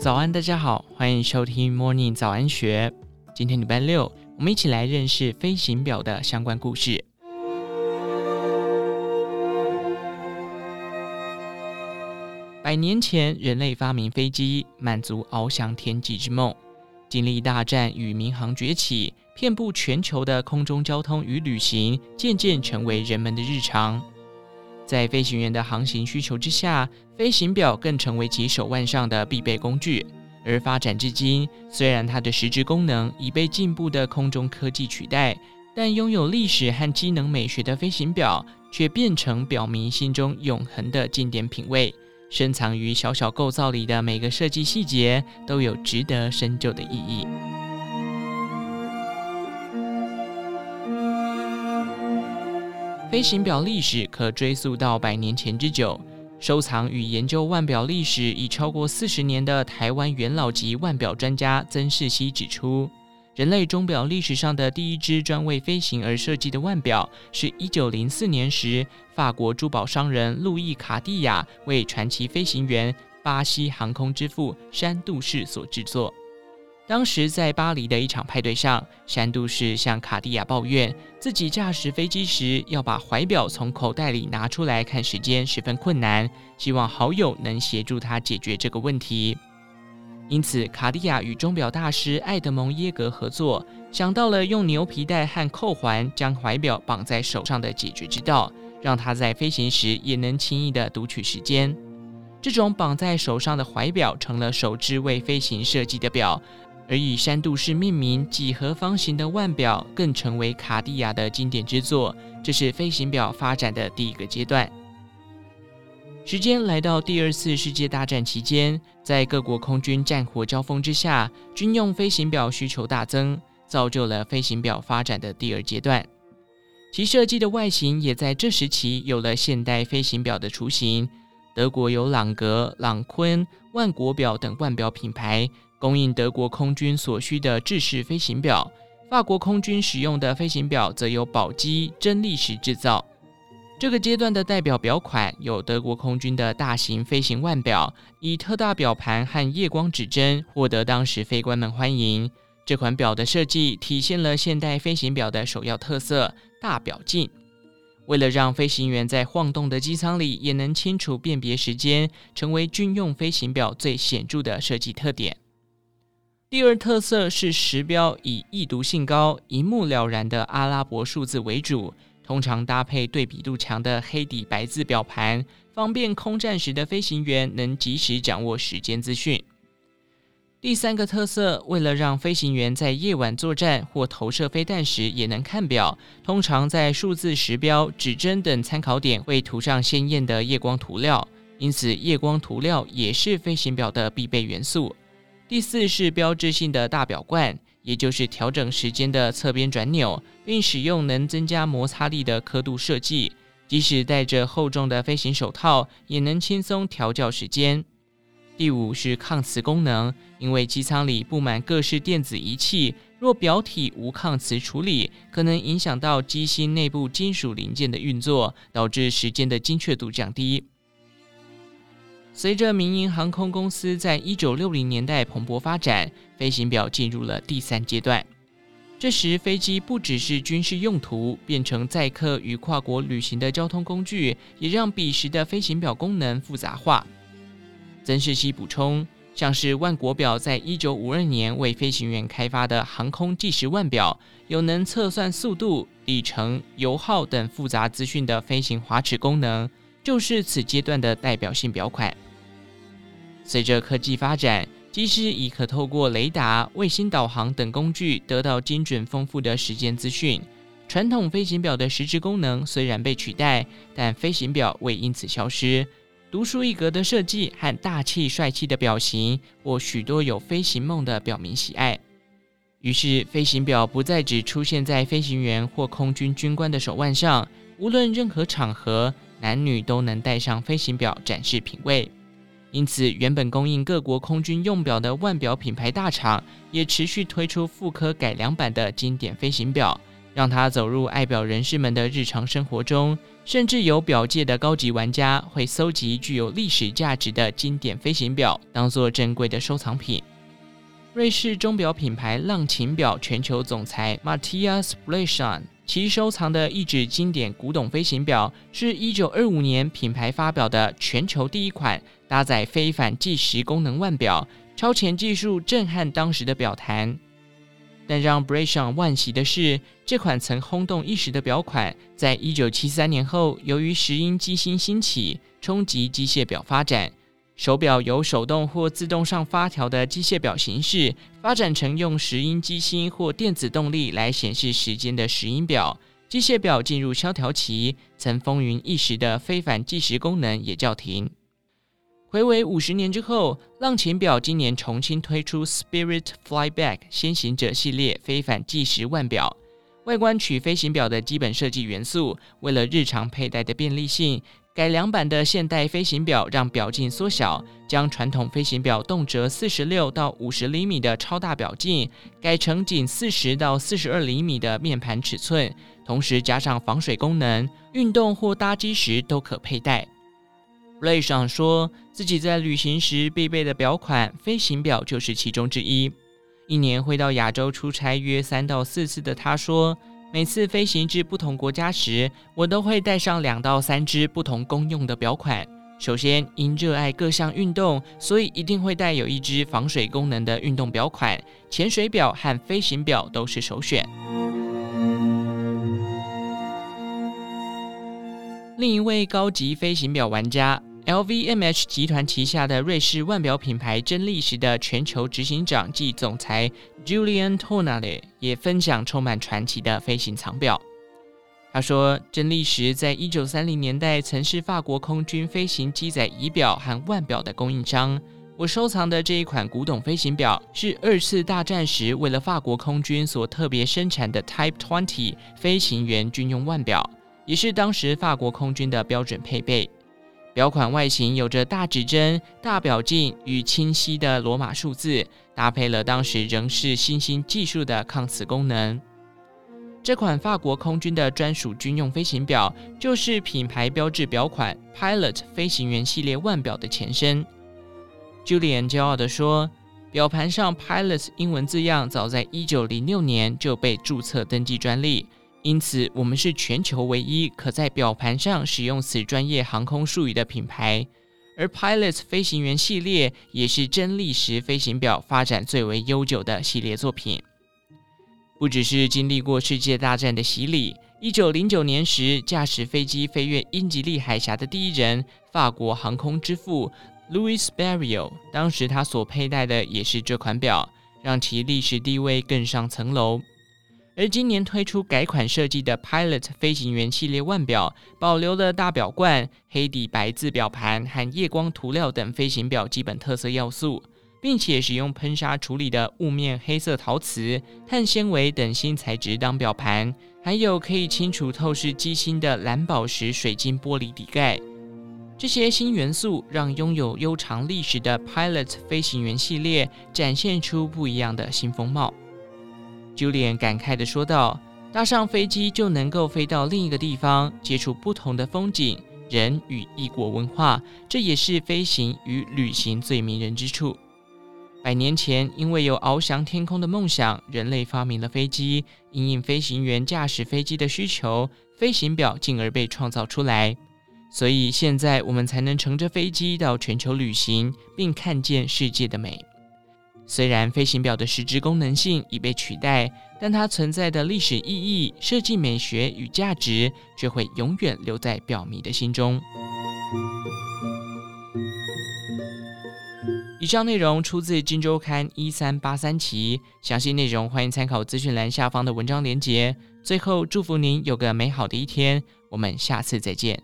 早安，大家好，欢迎收听 Morning 早安学。今天礼拜六，我们一起来认识飞行表的相关故事。百年前，人类发明飞机，满足翱翔天际之梦。经历大战与民航崛起，遍布全球的空中交通与旅行，渐渐成为人们的日常。在飞行员的航行需求之下，飞行表更成为其手腕上的必备工具。而发展至今，虽然它的实质功能已被进步的空中科技取代，但拥有历史和机能美学的飞行表，却变成表迷心中永恒的经典品味。深藏于小小构造里的每个设计细节，都有值得深究的意义。飞行表历史可追溯到百年前之久。收藏与研究腕表历史已超过四十年的台湾元老级腕表专家曾世熙指出，人类钟表历史上的第一只专为飞行而设计的腕表，是一九零四年时法国珠宝商人路易卡地亚为传奇飞行员巴西航空之父山杜士所制作。当时在巴黎的一场派对上，山度士向卡地亚抱怨，自己驾驶飞机时要把怀表从口袋里拿出来看时间十分困难，希望好友能协助他解决这个问题。因此，卡地亚与钟表大师艾德蒙耶格合作，想到了用牛皮带和扣环将怀表绑在手上的解决之道，让他在飞行时也能轻易地读取时间。这种绑在手上的怀表成了首支为飞行设计的表。而以山度士命名几何方形的腕表，更成为卡地亚的经典之作。这是飞行表发展的第一个阶段。时间来到第二次世界大战期间，在各国空军战火交锋之下，军用飞行表需求大增，造就了飞行表发展的第二阶段。其设计的外形也在这时期有了现代飞行表的雏形。德国有朗格、朗昆、万国表等腕表品牌。供应德国空军所需的制式飞行表，法国空军使用的飞行表则由宝玑、真力时制造。这个阶段的代表表款有德国空军的大型飞行腕表，以特大表盘和夜光指针获得当时飞官们欢迎。这款表的设计体现了现代飞行表的首要特色——大表径。为了让飞行员在晃动的机舱里也能清楚辨别时间，成为军用飞行表最显著的设计特点。第二特色是时标以易读性高、一目了然的阿拉伯数字为主，通常搭配对比度强的黑底白字表盘，方便空战时的飞行员能及时掌握时间资讯。第三个特色，为了让飞行员在夜晚作战或投射飞弹时也能看表，通常在数字时标、指针等参考点会涂上鲜艳的夜光涂料，因此夜光涂料也是飞行表的必备元素。第四是标志性的大表冠，也就是调整时间的侧边转钮，并使用能增加摩擦力的刻度设计，即使戴着厚重的飞行手套，也能轻松调校时间。第五是抗磁功能，因为机舱里布满各式电子仪器，若表体无抗磁处理，可能影响到机芯内部金属零件的运作，导致时间的精确度降低。随着民营航空公司在一九六零年代蓬勃发展，飞行表进入了第三阶段。这时，飞机不只是军事用途，变成载客与跨国旅行的交通工具，也让彼时的飞行表功能复杂化。曾世熙补充，像是万国表在一九五二年为飞行员开发的航空计时腕表，有能测算速度、里程、油耗等复杂资讯的飞行滑尺功能，就是此阶段的代表性表款。随着科技发展，机师已可透过雷达、卫星导航等工具得到精准丰富的时间资讯。传统飞行表的实质功能虽然被取代，但飞行表未因此消失。独树一格的设计和大气帅气的表型，获许多有飞行梦的表迷喜爱。于是，飞行表不再只出现在飞行员或空军军官的手腕上，无论任何场合，男女都能戴上飞行表展示品味。因此，原本供应各国空军用表的腕表品牌大厂，也持续推出复刻改良版的经典飞行表，让它走入爱表人士们的日常生活中。甚至有表界的高级玩家会搜集具有历史价值的经典飞行表，当做珍贵的收藏品。瑞士钟表品牌浪琴表全球总裁 Matthias Bleichern 其收藏的一只经典古董飞行表，是一九二五年品牌发表的全球第一款搭载非凡计时功能腕表，超前技术震撼当时的表坛。但让 Bleichern 万喜的是，这款曾轰动一时的表款，在一九七三年后，由于石英机芯兴起，冲击机械表发展。手表由手动或自动上发条的机械表形式，发展成用石英机芯或电子动力来显示时间的石英表。机械表进入萧条期，曾风云一时的非凡计时功能也叫停。回归五十年之后，浪琴表今年重新推出 Spirit Flyback 先行者系列非凡计时腕表，外观取飞行表的基本设计元素，为了日常佩戴的便利性。改良版的现代飞行表让表径缩小，将传统飞行表动辄四十六到五十厘米的超大表径改成仅四十到四十二厘米的面盘尺寸，同时加上防水功能，运动或搭机时都可佩戴。Bleichern 说自己在旅行时必备的表款，飞行表就是其中之一。一年会到亚洲出差约三到四次的他说。每次飞行至不同国家时，我都会带上两到三只不同功用的表款。首先，因热爱各项运动，所以一定会带有一只防水功能的运动表款。潜水表和飞行表都是首选。另一位高级飞行表玩家。LVMH 集团旗下的瑞士腕表品牌真力时的全球执行长暨总裁 Julien Tournallet 也分享充满传奇的飞行藏表。他说：“真力时在一九三零年代曾是法国空军飞行机载仪表和腕表的供应商。我收藏的这一款古董飞行表是二次大战时为了法国空军所特别生产的 Type 20飞行员军用腕表，也是当时法国空军的标准配备。”表款外形有着大指针、大表径与清晰的罗马数字，搭配了当时仍是新兴技术的抗磁功能。这款法国空军的专属军用飞行表，就是品牌标志表款 Pilot 飞行员系列腕表的前身。Julien 骄傲地说：“表盘上 Pilot 英文字样早在1906年就被注册登记专利。”因此，我们是全球唯一可在表盘上使用此专业航空术语的品牌。而 Pilots 飞行员系列也是真力时飞行表发展最为悠久的系列作品。不只是经历过世界大战的洗礼，一九零九年时驾驶飞机飞越英吉利海峡的第一人，法国航空之父 Louis Blériot，当时他所佩戴的也是这款表，让其历史地位更上层楼。而今年推出改款设计的 Pilot 飞行员系列腕表，保留了大表冠、黑底白字表盘和夜光涂料等飞行表基本特色要素，并且使用喷砂处理的雾面黑色陶瓷、碳纤维等新材质当表盘，还有可以清楚透视机芯的蓝宝石水晶玻璃底盖。这些新元素让拥有悠长历史的 Pilot 飞行员系列展现出不一样的新风貌。Julian 感慨地说道：“搭上飞机就能够飞到另一个地方，接触不同的风景、人与异国文化，这也是飞行与旅行最迷人之处。百年前，因为有翱翔天空的梦想，人类发明了飞机，因应飞行员驾驶飞机的需求，飞行表进而被创造出来。所以现在我们才能乘着飞机到全球旅行，并看见世界的美。”虽然飞行表的实质功能性已被取代，但它存在的历史意义、设计美学与价值却会永远留在表迷的心中。以上内容出自《金周刊》一三八三期，详细内容欢迎参考资讯栏下方的文章连结。最后，祝福您有个美好的一天，我们下次再见。